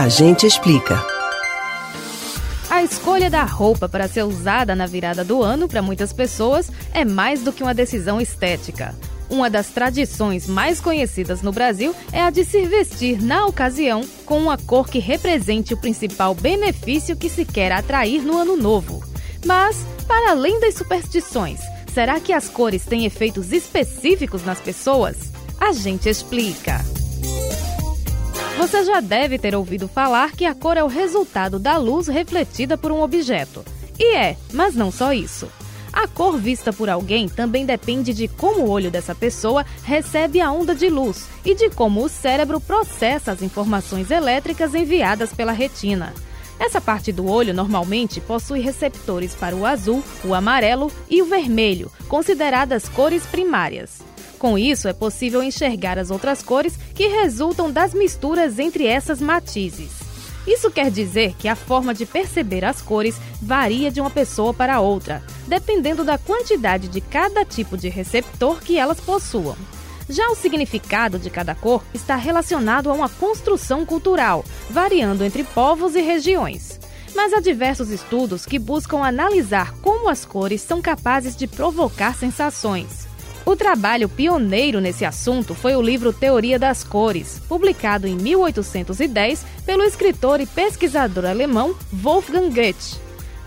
A gente explica. A escolha da roupa para ser usada na virada do ano para muitas pessoas é mais do que uma decisão estética. Uma das tradições mais conhecidas no Brasil é a de se vestir na ocasião com uma cor que represente o principal benefício que se quer atrair no ano novo. Mas, para além das superstições, será que as cores têm efeitos específicos nas pessoas? A gente explica. Você já deve ter ouvido falar que a cor é o resultado da luz refletida por um objeto. E é, mas não só isso. A cor vista por alguém também depende de como o olho dessa pessoa recebe a onda de luz e de como o cérebro processa as informações elétricas enviadas pela retina. Essa parte do olho normalmente possui receptores para o azul, o amarelo e o vermelho, consideradas cores primárias. Com isso, é possível enxergar as outras cores que resultam das misturas entre essas matizes. Isso quer dizer que a forma de perceber as cores varia de uma pessoa para outra, dependendo da quantidade de cada tipo de receptor que elas possuam. Já o significado de cada cor está relacionado a uma construção cultural, variando entre povos e regiões. Mas há diversos estudos que buscam analisar como as cores são capazes de provocar sensações. O trabalho pioneiro nesse assunto foi o livro Teoria das Cores, publicado em 1810 pelo escritor e pesquisador alemão Wolfgang Goethe.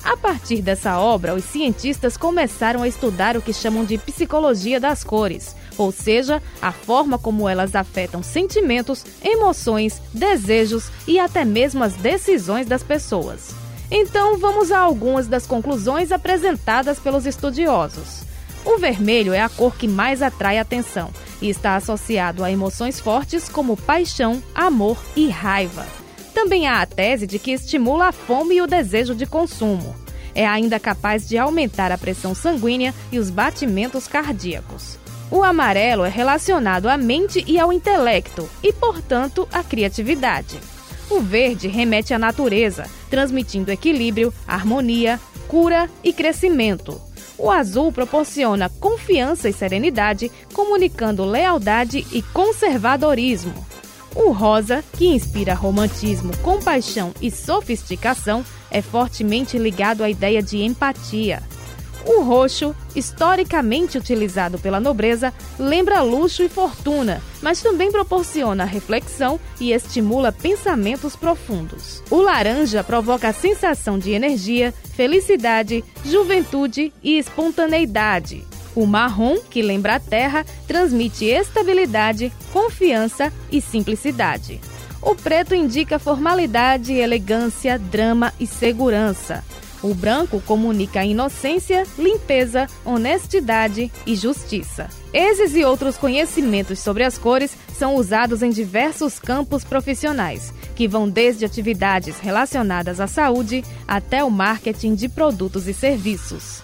A partir dessa obra, os cientistas começaram a estudar o que chamam de psicologia das cores, ou seja, a forma como elas afetam sentimentos, emoções, desejos e até mesmo as decisões das pessoas. Então, vamos a algumas das conclusões apresentadas pelos estudiosos. O vermelho é a cor que mais atrai atenção e está associado a emoções fortes como paixão, amor e raiva. Também há a tese de que estimula a fome e o desejo de consumo. É ainda capaz de aumentar a pressão sanguínea e os batimentos cardíacos. O amarelo é relacionado à mente e ao intelecto e, portanto, à criatividade. O verde remete à natureza, transmitindo equilíbrio, harmonia, cura e crescimento. O azul proporciona confiança e serenidade, comunicando lealdade e conservadorismo. O rosa, que inspira romantismo, compaixão e sofisticação, é fortemente ligado à ideia de empatia. O roxo, historicamente utilizado pela nobreza, lembra luxo e fortuna, mas também proporciona reflexão e estimula pensamentos profundos. O laranja provoca a sensação de energia, felicidade, juventude e espontaneidade. O marrom, que lembra a terra, transmite estabilidade, confiança e simplicidade. O preto indica formalidade, elegância, drama e segurança. O branco comunica inocência, limpeza, honestidade e justiça. Esses e outros conhecimentos sobre as cores são usados em diversos campos profissionais, que vão desde atividades relacionadas à saúde até o marketing de produtos e serviços.